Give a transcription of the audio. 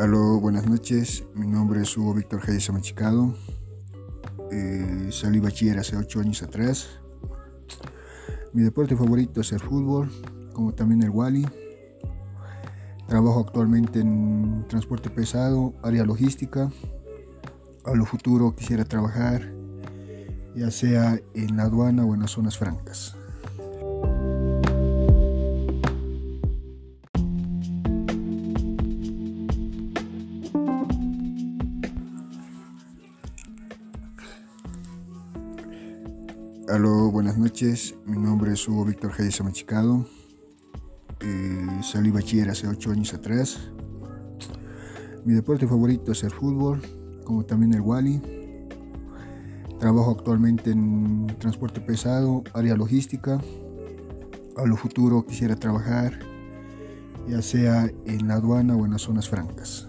Aló, buenas noches. Mi nombre es Hugo Víctor Hayes Amachicado. Eh, salí bachiller hace 8 años atrás. Mi deporte favorito es el fútbol, como también el Wally. Trabajo actualmente en transporte pesado, área logística. A lo futuro quisiera trabajar ya sea en la aduana o en las zonas francas. Aló, buenas noches. Mi nombre es Hugo Víctor Hayes Amachicado. Eh, salí bachiller hace 8 años atrás. Mi deporte favorito es el fútbol, como también el Wally. Trabajo actualmente en transporte pesado, área logística. A lo futuro quisiera trabajar ya sea en la aduana o en las zonas francas.